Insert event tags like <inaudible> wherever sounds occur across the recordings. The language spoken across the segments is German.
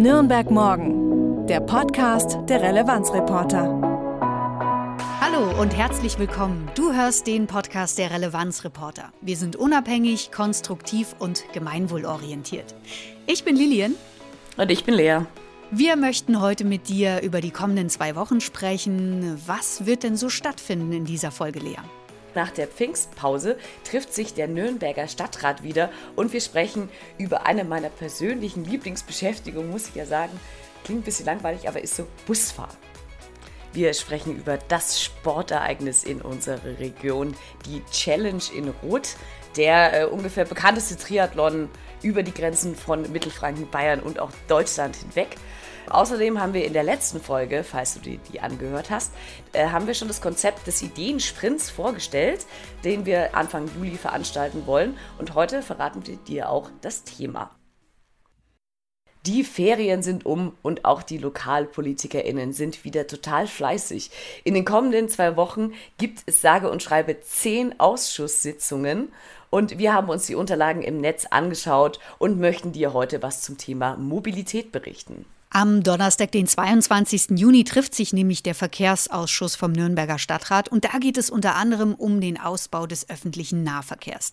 Nürnberg Morgen, der Podcast der Relevanzreporter. Hallo und herzlich willkommen. Du hörst den Podcast der Relevanzreporter. Wir sind unabhängig, konstruktiv und gemeinwohlorientiert. Ich bin Lilian. Und ich bin Lea. Wir möchten heute mit dir über die kommenden zwei Wochen sprechen. Was wird denn so stattfinden in dieser Folge, Lea? Nach der Pfingstpause trifft sich der Nürnberger Stadtrat wieder und wir sprechen über eine meiner persönlichen Lieblingsbeschäftigungen, muss ich ja sagen. Klingt ein bisschen langweilig, aber ist so Busfahren. Wir sprechen über das Sportereignis in unserer Region, die Challenge in Rot, der äh, ungefähr bekannteste Triathlon über die Grenzen von Mittelfranken, Bayern und auch Deutschland hinweg. Außerdem haben wir in der letzten Folge, falls du die, die angehört hast, äh, haben wir schon das Konzept des Ideensprints vorgestellt, den wir Anfang Juli veranstalten wollen. Und heute verraten wir dir auch das Thema. Die Ferien sind um und auch die LokalpolitikerInnen sind wieder total fleißig. In den kommenden zwei Wochen gibt es sage und schreibe zehn Ausschusssitzungen und wir haben uns die Unterlagen im Netz angeschaut und möchten dir heute was zum Thema Mobilität berichten. Am Donnerstag, den 22. Juni, trifft sich nämlich der Verkehrsausschuss vom Nürnberger Stadtrat und da geht es unter anderem um den Ausbau des öffentlichen Nahverkehrs.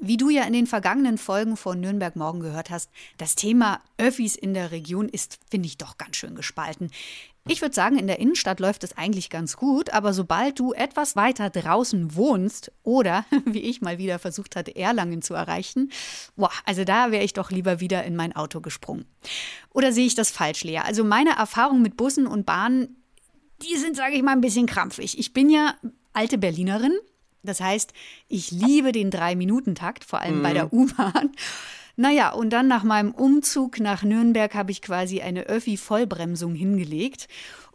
Wie du ja in den vergangenen Folgen von Nürnberg Morgen gehört hast, das Thema Öffis in der Region ist, finde ich, doch ganz schön gespalten. Ich würde sagen, in der Innenstadt läuft es eigentlich ganz gut, aber sobald du etwas weiter draußen wohnst oder, <laughs> wie ich mal wieder versucht hatte, Erlangen zu erreichen, boah, also da wäre ich doch lieber wieder in mein Auto gesprungen. Oder sehe ich das falsch, Lea? Also meine Erfahrungen mit Bussen und Bahnen, die sind, sage ich mal, ein bisschen krampfig. Ich bin ja alte Berlinerin, das heißt, ich liebe den Drei-Minuten-Takt, vor allem mhm. bei der mhm. U-Bahn. Naja, und dann nach meinem Umzug nach Nürnberg habe ich quasi eine Öffi-Vollbremsung hingelegt.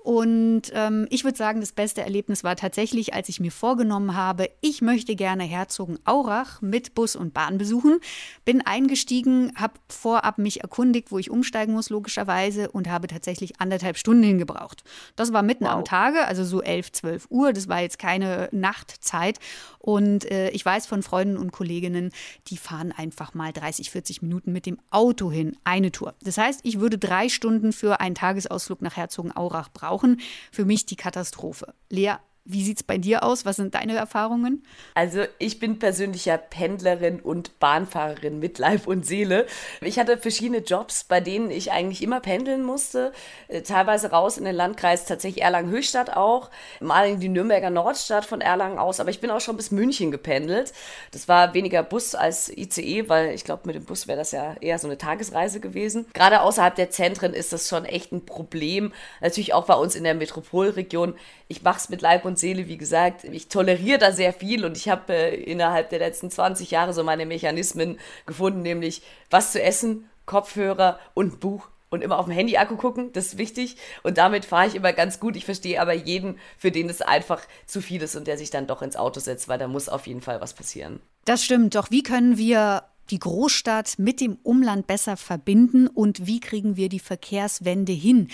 Und ähm, ich würde sagen, das beste Erlebnis war tatsächlich, als ich mir vorgenommen habe, ich möchte gerne Herzogenaurach mit Bus und Bahn besuchen. Bin eingestiegen, habe vorab mich erkundigt, wo ich umsteigen muss, logischerweise, und habe tatsächlich anderthalb Stunden hingebraucht. Das war mitten wow. am Tage, also so 11, 12 Uhr. Das war jetzt keine Nachtzeit. Und äh, ich weiß von Freunden und Kolleginnen, die fahren einfach mal 30, 40 Minuten mit dem Auto hin, eine Tour. Das heißt, ich würde drei Stunden für einen Tagesausflug nach Herzogenaurach brauchen brauchen. Für mich die Katastrophe. Lea, wie sieht es bei dir aus? Was sind deine Erfahrungen? Also ich bin persönlicher Pendlerin und Bahnfahrerin mit Leib und Seele. Ich hatte verschiedene Jobs, bei denen ich eigentlich immer pendeln musste. Äh, teilweise raus in den Landkreis, tatsächlich Erlangen-Höchstadt auch. Mal in die Nürnberger Nordstadt von Erlangen aus. Aber ich bin auch schon bis München gependelt. Das war weniger Bus als ICE, weil ich glaube, mit dem Bus wäre das ja eher so eine Tagesreise gewesen. Gerade außerhalb der Zentren ist das schon echt ein Problem. Natürlich auch bei uns in der Metropolregion. Ich mache es mit Leib und und Seele, wie gesagt, ich toleriere da sehr viel und ich habe äh, innerhalb der letzten 20 Jahre so meine Mechanismen gefunden, nämlich was zu essen, Kopfhörer und Buch und immer auf dem Handy-Akku gucken, das ist wichtig. Und damit fahre ich immer ganz gut. Ich verstehe aber jeden, für den es einfach zu viel ist und der sich dann doch ins Auto setzt, weil da muss auf jeden Fall was passieren. Das stimmt. Doch wie können wir die Großstadt mit dem Umland besser verbinden und wie kriegen wir die Verkehrswende hin?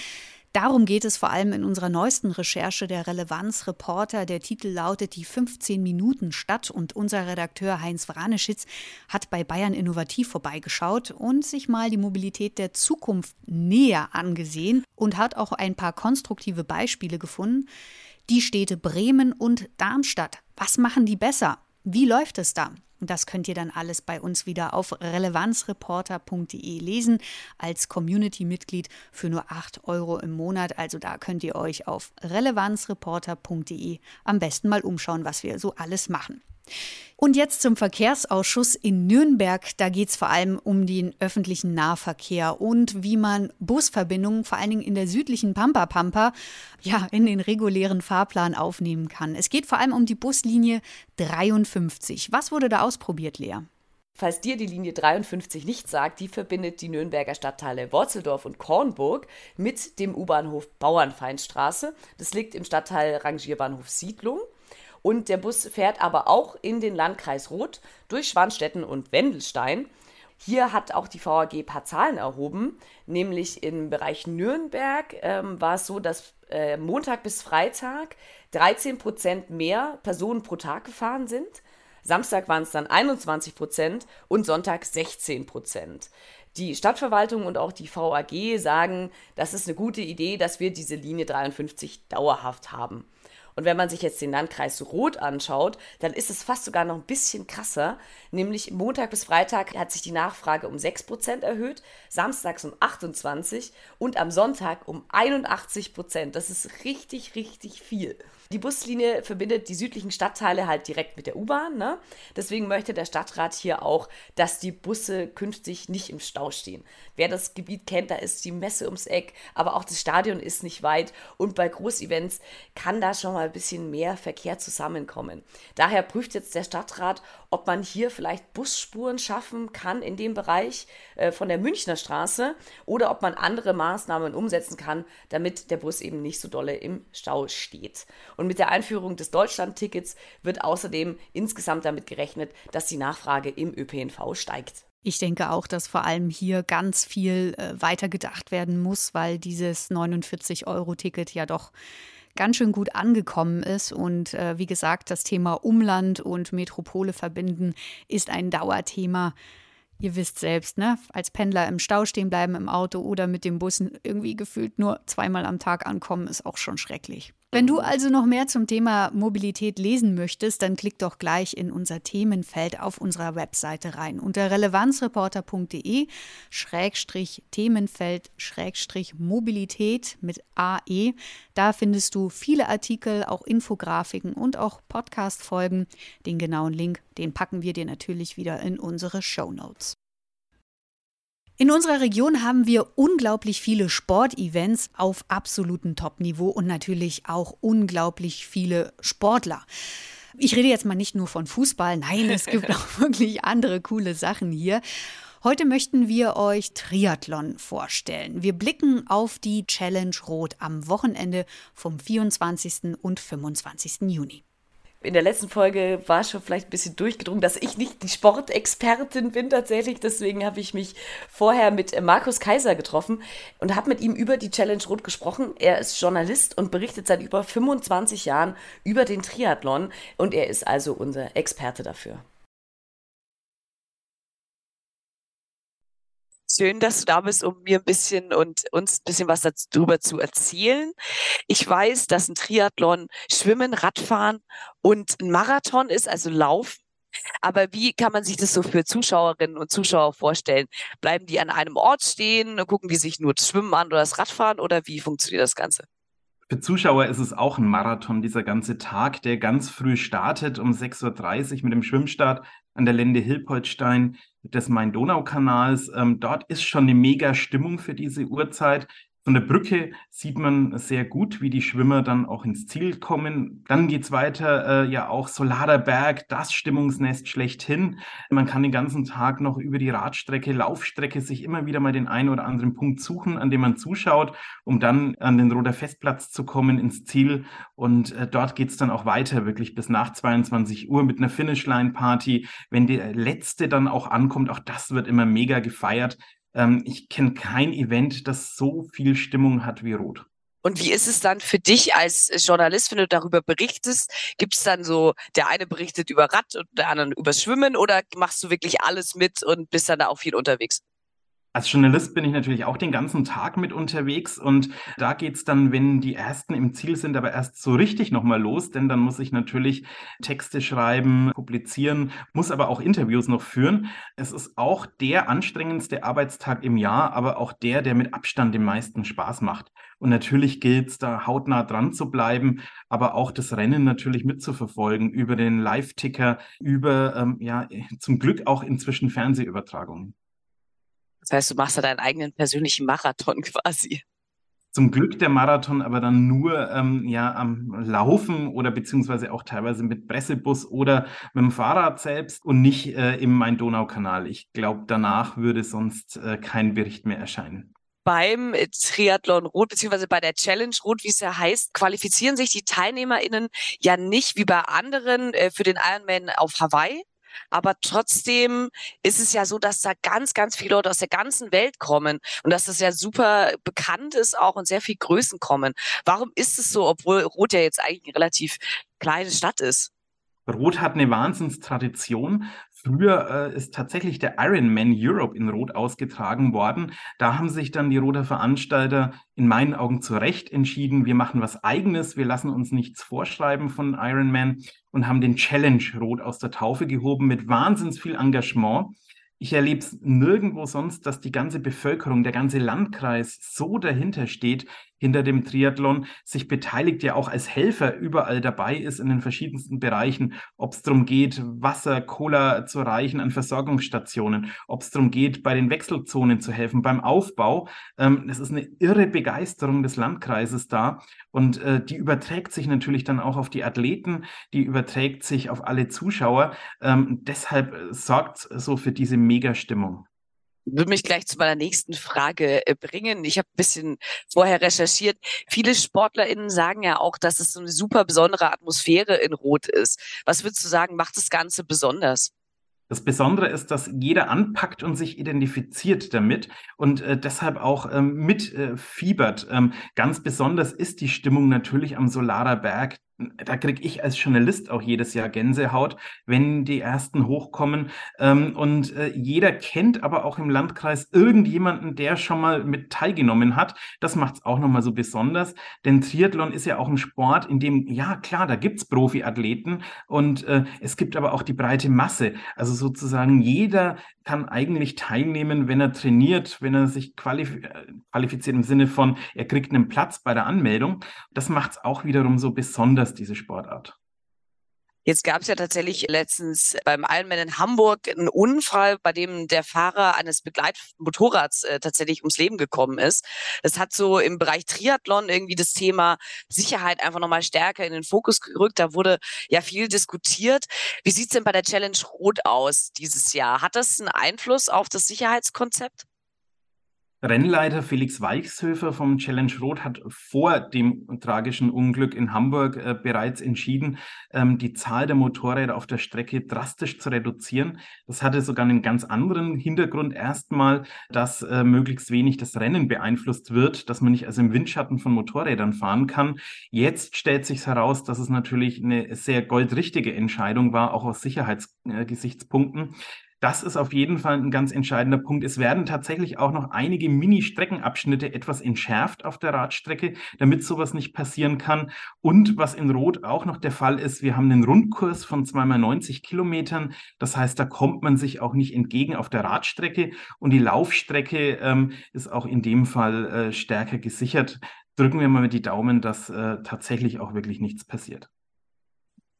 Darum geht es vor allem in unserer neuesten Recherche der Relevanzreporter. Der Titel lautet Die 15 Minuten Stadt und unser Redakteur Heinz Wraneschitz hat bei Bayern Innovativ vorbeigeschaut und sich mal die Mobilität der Zukunft näher angesehen und hat auch ein paar konstruktive Beispiele gefunden. Die Städte Bremen und Darmstadt. Was machen die besser? Wie läuft es da? Das könnt ihr dann alles bei uns wieder auf relevanzreporter.de lesen als Community-Mitglied für nur 8 Euro im Monat. Also da könnt ihr euch auf relevanzreporter.de am besten mal umschauen, was wir so alles machen. Und jetzt zum Verkehrsausschuss in Nürnberg. Da geht es vor allem um den öffentlichen Nahverkehr und wie man Busverbindungen, vor allen Dingen in der südlichen Pampa-Pampa, ja, in den regulären Fahrplan aufnehmen kann. Es geht vor allem um die Buslinie 53. Was wurde da ausprobiert, Lea? Falls dir die Linie 53 nicht sagt, die verbindet die Nürnberger Stadtteile Worzeldorf und Kornburg mit dem U-Bahnhof Bauernfeindstraße. Das liegt im Stadtteil Rangierbahnhof Siedlung. Und der Bus fährt aber auch in den Landkreis Roth durch Schwanstetten und Wendelstein. Hier hat auch die VAG ein paar Zahlen erhoben, nämlich im Bereich Nürnberg ähm, war es so, dass äh, Montag bis Freitag 13 Prozent mehr Personen pro Tag gefahren sind. Samstag waren es dann 21 Prozent und Sonntag 16 Prozent. Die Stadtverwaltung und auch die VAG sagen, das ist eine gute Idee, dass wir diese Linie 53 dauerhaft haben. Und wenn man sich jetzt den Landkreis Rot anschaut, dann ist es fast sogar noch ein bisschen krasser. Nämlich Montag bis Freitag hat sich die Nachfrage um 6% erhöht, samstags um 28% und am Sonntag um 81%. Das ist richtig, richtig viel. Die Buslinie verbindet die südlichen Stadtteile halt direkt mit der U-Bahn. Ne? Deswegen möchte der Stadtrat hier auch, dass die Busse künftig nicht im Stau stehen. Wer das Gebiet kennt, da ist die Messe ums Eck, aber auch das Stadion ist nicht weit. Und bei Großevents kann da schon mal ein bisschen mehr Verkehr zusammenkommen. Daher prüft jetzt der Stadtrat, ob man hier vielleicht Busspuren schaffen kann in dem Bereich äh, von der Münchner Straße oder ob man andere Maßnahmen umsetzen kann, damit der Bus eben nicht so dolle im Stau steht. Und mit der Einführung des Deutschland-Tickets wird außerdem insgesamt damit gerechnet, dass die Nachfrage im ÖPNV steigt. Ich denke auch, dass vor allem hier ganz viel äh, weitergedacht werden muss, weil dieses 49-Euro-Ticket ja doch ganz schön gut angekommen ist. Und äh, wie gesagt, das Thema Umland und Metropole verbinden ist ein Dauerthema. Ihr wisst selbst, ne? Als Pendler im Stau stehen bleiben im Auto oder mit dem Bussen irgendwie gefühlt nur zweimal am Tag ankommen, ist auch schon schrecklich. Wenn du also noch mehr zum Thema Mobilität lesen möchtest, dann klick doch gleich in unser Themenfeld auf unserer Webseite rein. Unter relevanzreporter.de Schrägstrich Themenfeld Schrägstrich Mobilität mit AE. Da findest du viele Artikel, auch Infografiken und auch Podcast-Folgen. Den genauen Link, den packen wir dir natürlich wieder in unsere Show Notes. In unserer Region haben wir unglaublich viele Sportevents auf absolutem Top-Niveau und natürlich auch unglaublich viele Sportler. Ich rede jetzt mal nicht nur von Fußball, nein, es gibt <laughs> auch wirklich andere coole Sachen hier. Heute möchten wir euch Triathlon vorstellen. Wir blicken auf die Challenge Rot am Wochenende vom 24. und 25. Juni in der letzten Folge war schon vielleicht ein bisschen durchgedrungen, dass ich nicht die Sportexpertin bin tatsächlich. Deswegen habe ich mich vorher mit Markus Kaiser getroffen und habe mit ihm über die Challenge Rot gesprochen. Er ist Journalist und berichtet seit über 25 Jahren über den Triathlon und er ist also unser Experte dafür. Schön, dass du da bist, um mir ein bisschen und uns ein bisschen was darüber zu erzählen. Ich weiß, dass ein Triathlon Schwimmen, Radfahren und ein Marathon ist, also Laufen. Aber wie kann man sich das so für Zuschauerinnen und Zuschauer vorstellen? Bleiben die an einem Ort stehen, gucken die sich nur das Schwimmen an oder das Radfahren oder wie funktioniert das Ganze? Für Zuschauer ist es auch ein Marathon, dieser ganze Tag, der ganz früh startet um 6.30 Uhr mit dem Schwimmstart an der Lende Hilpoltstein des Main-Donau-Kanals. Ähm, dort ist schon eine mega Stimmung für diese Uhrzeit. Von der Brücke sieht man sehr gut, wie die Schwimmer dann auch ins Ziel kommen. Dann geht es weiter, äh, ja auch Solarer Berg, das Stimmungsnest schlechthin. Man kann den ganzen Tag noch über die Radstrecke, Laufstrecke sich immer wieder mal den einen oder anderen Punkt suchen, an dem man zuschaut, um dann an den Roter Festplatz zu kommen, ins Ziel. Und äh, dort geht es dann auch weiter, wirklich bis nach 22 Uhr mit einer Finishline-Party. Wenn der letzte dann auch ankommt, auch das wird immer mega gefeiert. Ähm, ich kenne kein Event, das so viel Stimmung hat wie Rot. Und wie ist es dann für dich als Journalist, wenn du darüber berichtest? Gibt es dann so, der eine berichtet über Rad und der andere über Schwimmen oder machst du wirklich alles mit und bist dann da auch viel unterwegs? Als Journalist bin ich natürlich auch den ganzen Tag mit unterwegs und da geht es dann, wenn die Ersten im Ziel sind, aber erst so richtig nochmal los, denn dann muss ich natürlich Texte schreiben, publizieren, muss aber auch Interviews noch führen. Es ist auch der anstrengendste Arbeitstag im Jahr, aber auch der, der mit Abstand den meisten Spaß macht. Und natürlich gilt es da hautnah dran zu bleiben, aber auch das Rennen natürlich mitzuverfolgen über den Live-Ticker, über ähm, ja zum Glück auch inzwischen Fernsehübertragungen. Das heißt, du machst da deinen eigenen persönlichen Marathon <laughs> quasi. Zum Glück der Marathon aber dann nur ähm, ja, am Laufen oder beziehungsweise auch teilweise mit Pressebus oder mit dem Fahrrad selbst und nicht äh, im Main-Donau-Kanal. Ich glaube, danach würde sonst äh, kein Bericht mehr erscheinen beim Triathlon Rot, beziehungsweise bei der Challenge Rot, wie es ja heißt, qualifizieren sich die TeilnehmerInnen ja nicht wie bei anderen äh, für den Ironman auf Hawaii, aber trotzdem ist es ja so, dass da ganz, ganz viele Leute aus der ganzen Welt kommen und dass das ja super bekannt ist auch und sehr viel Größen kommen. Warum ist es so, obwohl Rot ja jetzt eigentlich eine relativ kleine Stadt ist? Rot hat eine Wahnsinnstradition. Früher äh, ist tatsächlich der Ironman Europe in Rot ausgetragen worden. Da haben sich dann die Roter Veranstalter in meinen Augen zu Recht entschieden, wir machen was eigenes, wir lassen uns nichts vorschreiben von Ironman und haben den Challenge Rot aus der Taufe gehoben mit wahnsinns viel Engagement. Ich erlebe es nirgendwo sonst, dass die ganze Bevölkerung, der ganze Landkreis so dahinter steht, hinter dem Triathlon, sich beteiligt, ja auch als Helfer überall dabei ist in den verschiedensten Bereichen, ob es darum geht, Wasser, Cola zu reichen an Versorgungsstationen, ob es darum geht, bei den Wechselzonen zu helfen, beim Aufbau. Ähm, es ist eine irre Begeisterung des Landkreises da und äh, die überträgt sich natürlich dann auch auf die Athleten, die überträgt sich auf alle Zuschauer. Ähm, deshalb sorgt so für diese Megastimmung würde mich gleich zu meiner nächsten Frage äh, bringen. Ich habe ein bisschen vorher recherchiert. Viele SportlerInnen sagen ja auch, dass es so eine super besondere Atmosphäre in Rot ist. Was würdest du sagen, macht das Ganze besonders? Das Besondere ist, dass jeder anpackt und sich identifiziert damit und äh, deshalb auch ähm, mitfiebert. Äh, ähm, ganz besonders ist die Stimmung natürlich am Solarer Berg da kriege ich als Journalist auch jedes Jahr Gänsehaut, wenn die ersten hochkommen. Ähm, und äh, jeder kennt aber auch im Landkreis irgendjemanden, der schon mal mit teilgenommen hat. Das macht es auch nochmal so besonders. Denn Triathlon ist ja auch ein Sport, in dem, ja klar, da gibt es Profiathleten und äh, es gibt aber auch die breite Masse. Also sozusagen jeder kann eigentlich teilnehmen, wenn er trainiert, wenn er sich qualif äh, qualifiziert im Sinne von, er kriegt einen Platz bei der Anmeldung. Das macht es auch wiederum so besonders, diese Sportart. Jetzt gab es ja tatsächlich letztens beim Ironman in Hamburg einen Unfall, bei dem der Fahrer eines Begleitmotorrads äh, tatsächlich ums Leben gekommen ist. Das hat so im Bereich Triathlon irgendwie das Thema Sicherheit einfach nochmal stärker in den Fokus gerückt. Da wurde ja viel diskutiert. Wie sieht es denn bei der Challenge Rot aus dieses Jahr? Hat das einen Einfluss auf das Sicherheitskonzept? Rennleiter Felix Weichshöfer vom Challenge Rot hat vor dem tragischen Unglück in Hamburg äh, bereits entschieden, ähm, die Zahl der Motorräder auf der Strecke drastisch zu reduzieren. Das hatte sogar einen ganz anderen Hintergrund. Erstmal, dass äh, möglichst wenig das Rennen beeinflusst wird, dass man nicht also im Windschatten von Motorrädern fahren kann. Jetzt stellt sich heraus, dass es natürlich eine sehr goldrichtige Entscheidung war, auch aus Sicherheitsgesichtspunkten. Das ist auf jeden Fall ein ganz entscheidender Punkt. Es werden tatsächlich auch noch einige Mini-Streckenabschnitte etwas entschärft auf der Radstrecke, damit sowas nicht passieren kann. Und was in Rot auch noch der Fall ist, wir haben einen Rundkurs von zweimal 90 Kilometern. Das heißt, da kommt man sich auch nicht entgegen auf der Radstrecke. Und die Laufstrecke ähm, ist auch in dem Fall äh, stärker gesichert. Drücken wir mal die Daumen, dass äh, tatsächlich auch wirklich nichts passiert.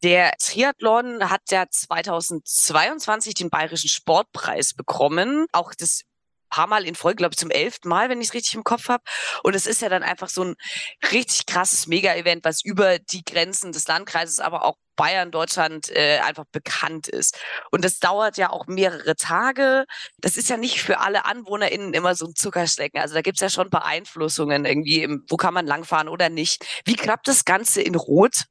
Der Triathlon hat ja 2022 den Bayerischen Sportpreis bekommen. Auch das paar Mal in Folge, glaube ich, zum elften Mal, wenn ich es richtig im Kopf habe. Und es ist ja dann einfach so ein richtig krasses Mega-Event, was über die Grenzen des Landkreises, aber auch Bayern, Deutschland äh, einfach bekannt ist. Und das dauert ja auch mehrere Tage. Das ist ja nicht für alle AnwohnerInnen immer so ein Zuckerschlecken. Also da gibt es ja schon Beeinflussungen irgendwie, im, wo kann man langfahren oder nicht. Wie klappt das Ganze in Rot?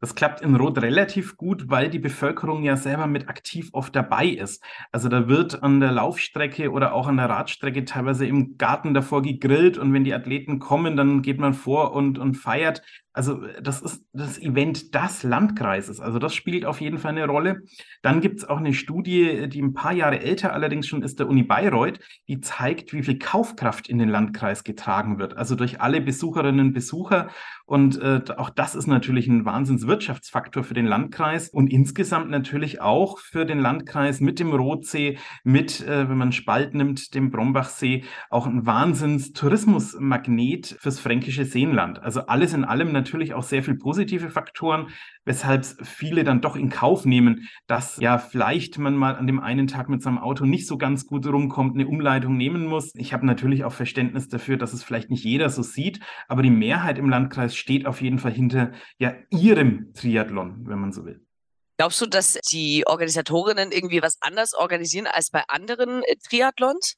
Das klappt in Rot relativ gut, weil die Bevölkerung ja selber mit aktiv oft dabei ist. Also da wird an der Laufstrecke oder auch an der Radstrecke teilweise im Garten davor gegrillt und wenn die Athleten kommen, dann geht man vor und, und feiert. Also das ist das Event des Landkreises. Also das spielt auf jeden Fall eine Rolle. Dann gibt es auch eine Studie, die ein paar Jahre älter allerdings schon ist, der Uni Bayreuth, die zeigt, wie viel Kaufkraft in den Landkreis getragen wird. Also durch alle Besucherinnen und Besucher. Und äh, auch das ist natürlich ein Wahnsinnswirtschaftsfaktor für den Landkreis und insgesamt natürlich auch für den Landkreis mit dem Rotsee, mit, äh, wenn man Spalt nimmt, dem Brombachsee, auch ein Wahnsinns-Tourismusmagnet fürs fränkische Seenland. Also alles in allem natürlich auch sehr viel positive Faktoren, weshalb viele dann doch in Kauf nehmen, dass ja vielleicht man mal an dem einen Tag mit seinem Auto nicht so ganz gut rumkommt, eine Umleitung nehmen muss. Ich habe natürlich auch Verständnis dafür, dass es vielleicht nicht jeder so sieht, aber die Mehrheit im Landkreis steht auf jeden Fall hinter ja ihrem Triathlon, wenn man so will. Glaubst du, dass die Organisatorinnen irgendwie was anders organisieren als bei anderen äh, Triathlons?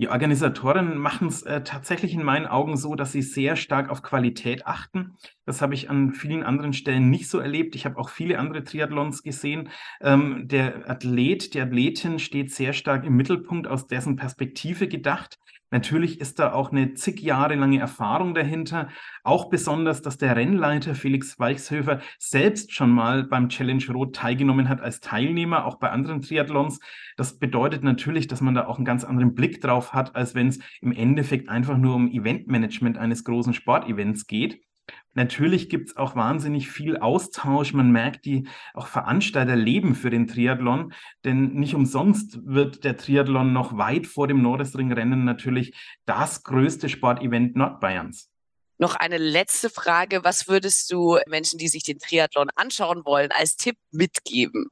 Die Organisatoren machen es äh, tatsächlich in meinen Augen so, dass sie sehr stark auf Qualität achten. Das habe ich an vielen anderen Stellen nicht so erlebt. Ich habe auch viele andere Triathlons gesehen. Ähm, der Athlet, die Athletin steht sehr stark im Mittelpunkt, aus dessen Perspektive gedacht. Natürlich ist da auch eine zig Jahre lange Erfahrung dahinter. Auch besonders, dass der Rennleiter Felix Weichshöfer selbst schon mal beim Challenge Rot teilgenommen hat als Teilnehmer, auch bei anderen Triathlons. Das bedeutet natürlich, dass man da auch einen ganz anderen Blick drauf hat, als wenn es im Endeffekt einfach nur um Eventmanagement eines großen Sportevents geht. Natürlich gibt es auch wahnsinnig viel Austausch. Man merkt, die auch Veranstalter leben für den Triathlon, denn nicht umsonst wird der Triathlon noch weit vor dem Nordesring-Rennen natürlich das größte Sportevent Nordbayerns. Noch eine letzte Frage. Was würdest du Menschen, die sich den Triathlon anschauen wollen, als Tipp mitgeben?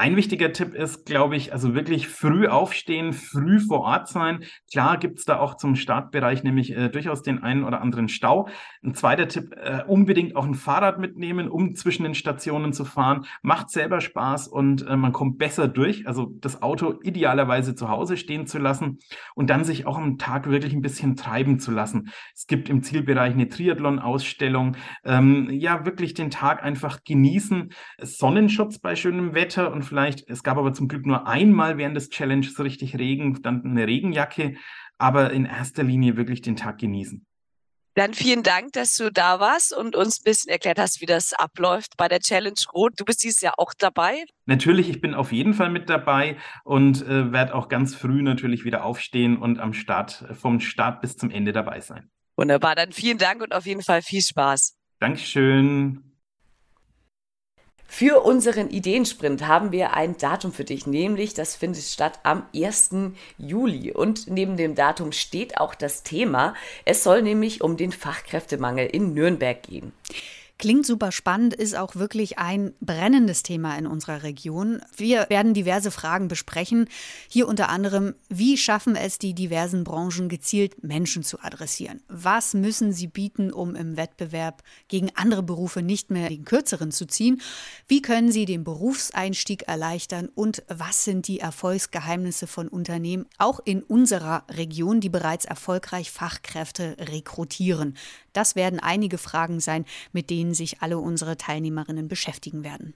Ein wichtiger Tipp ist, glaube ich, also wirklich früh aufstehen, früh vor Ort sein. Klar gibt es da auch zum Startbereich nämlich äh, durchaus den einen oder anderen Stau. Ein zweiter Tipp, äh, unbedingt auch ein Fahrrad mitnehmen, um zwischen den Stationen zu fahren. Macht selber Spaß und äh, man kommt besser durch. Also das Auto idealerweise zu Hause stehen zu lassen und dann sich auch am Tag wirklich ein bisschen treiben zu lassen. Es gibt im Zielbereich eine Triathlon-Ausstellung. Ähm, ja, wirklich den Tag einfach genießen. Sonnenschutz bei schönem Wetter und vielleicht. Es gab aber zum Glück nur einmal während des Challenges richtig Regen, dann eine Regenjacke, aber in erster Linie wirklich den Tag genießen. Dann vielen Dank, dass du da warst und uns ein bisschen erklärt hast, wie das abläuft bei der Challenge Rot. Du bist dieses Jahr auch dabei. Natürlich, ich bin auf jeden Fall mit dabei und äh, werde auch ganz früh natürlich wieder aufstehen und am Start, vom Start bis zum Ende dabei sein. Wunderbar, dann vielen Dank und auf jeden Fall viel Spaß. Dankeschön. Für unseren Ideensprint haben wir ein Datum für dich, nämlich das findet statt am 1. Juli. Und neben dem Datum steht auch das Thema. Es soll nämlich um den Fachkräftemangel in Nürnberg gehen. Klingt super spannend, ist auch wirklich ein brennendes Thema in unserer Region. Wir werden diverse Fragen besprechen. Hier unter anderem, wie schaffen es die diversen Branchen gezielt Menschen zu adressieren? Was müssen sie bieten, um im Wettbewerb gegen andere Berufe nicht mehr den kürzeren zu ziehen? Wie können sie den Berufseinstieg erleichtern? Und was sind die Erfolgsgeheimnisse von Unternehmen, auch in unserer Region, die bereits erfolgreich Fachkräfte rekrutieren? Das werden einige Fragen sein, mit denen sich alle unsere Teilnehmerinnen beschäftigen werden.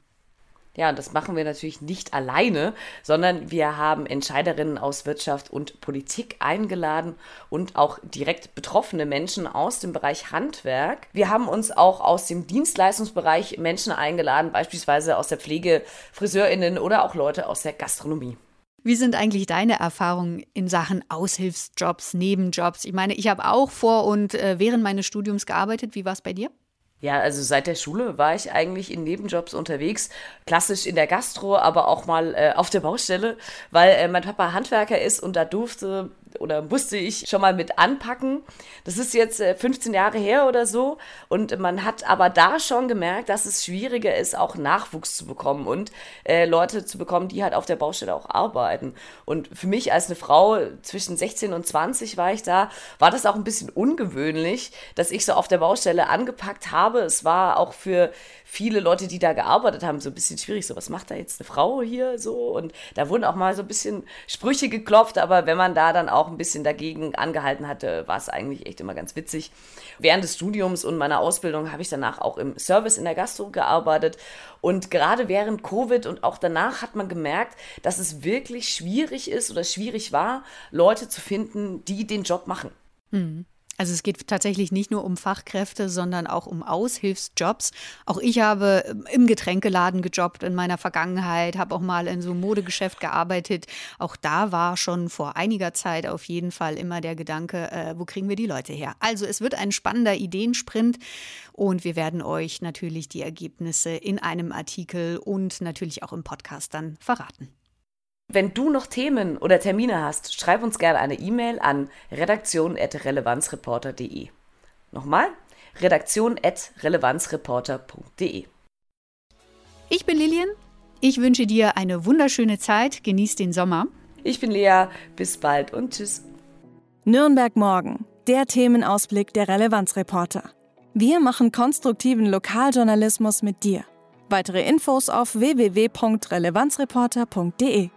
Ja, und das machen wir natürlich nicht alleine, sondern wir haben Entscheiderinnen aus Wirtschaft und Politik eingeladen und auch direkt betroffene Menschen aus dem Bereich Handwerk. Wir haben uns auch aus dem Dienstleistungsbereich Menschen eingeladen, beispielsweise aus der Pflege, Friseurinnen oder auch Leute aus der Gastronomie. Wie sind eigentlich deine Erfahrungen in Sachen Aushilfsjobs, Nebenjobs? Ich meine, ich habe auch vor und äh, während meines Studiums gearbeitet. Wie war es bei dir? Ja, also seit der Schule war ich eigentlich in Nebenjobs unterwegs, klassisch in der Gastro, aber auch mal äh, auf der Baustelle, weil äh, mein Papa Handwerker ist und da durfte oder musste ich schon mal mit anpacken. Das ist jetzt 15 äh, Jahre her oder so. Und man hat aber da schon gemerkt, dass es schwieriger ist, auch Nachwuchs zu bekommen und äh, Leute zu bekommen, die halt auf der Baustelle auch arbeiten. Und für mich als eine Frau zwischen 16 und 20 war ich da, war das auch ein bisschen ungewöhnlich, dass ich so auf der Baustelle angepackt habe. Es war auch für viele Leute, die da gearbeitet haben, so ein bisschen schwierig. So, was macht da jetzt eine Frau hier so? Und da wurden auch mal so ein bisschen Sprüche geklopft, aber wenn man da dann auch ein bisschen dagegen angehalten hatte, war es eigentlich echt immer ganz witzig. Während des Studiums und meiner Ausbildung habe ich danach auch im Service in der Gastro gearbeitet. Und gerade während Covid und auch danach hat man gemerkt, dass es wirklich schwierig ist oder schwierig war, Leute zu finden, die den Job machen. Mhm. Also es geht tatsächlich nicht nur um Fachkräfte, sondern auch um Aushilfsjobs. Auch ich habe ähm, im Getränkeladen gejobbt in meiner Vergangenheit, habe auch mal in so einem Modegeschäft gearbeitet. Auch da war schon vor einiger Zeit auf jeden Fall immer der Gedanke, äh, wo kriegen wir die Leute her? Also es wird ein spannender Ideensprint und wir werden euch natürlich die Ergebnisse in einem Artikel und natürlich auch im Podcast dann verraten. Wenn du noch Themen oder Termine hast, schreib uns gerne eine E-Mail an redaktion.relevanzreporter.de. Nochmal, redaktion.relevanzreporter.de. Ich bin Lilian. Ich wünsche dir eine wunderschöne Zeit. Genieß den Sommer. Ich bin Lea. Bis bald und tschüss. Nürnberg morgen. Der Themenausblick der Relevanzreporter. Wir machen konstruktiven Lokaljournalismus mit dir. Weitere Infos auf www.relevanzreporter.de.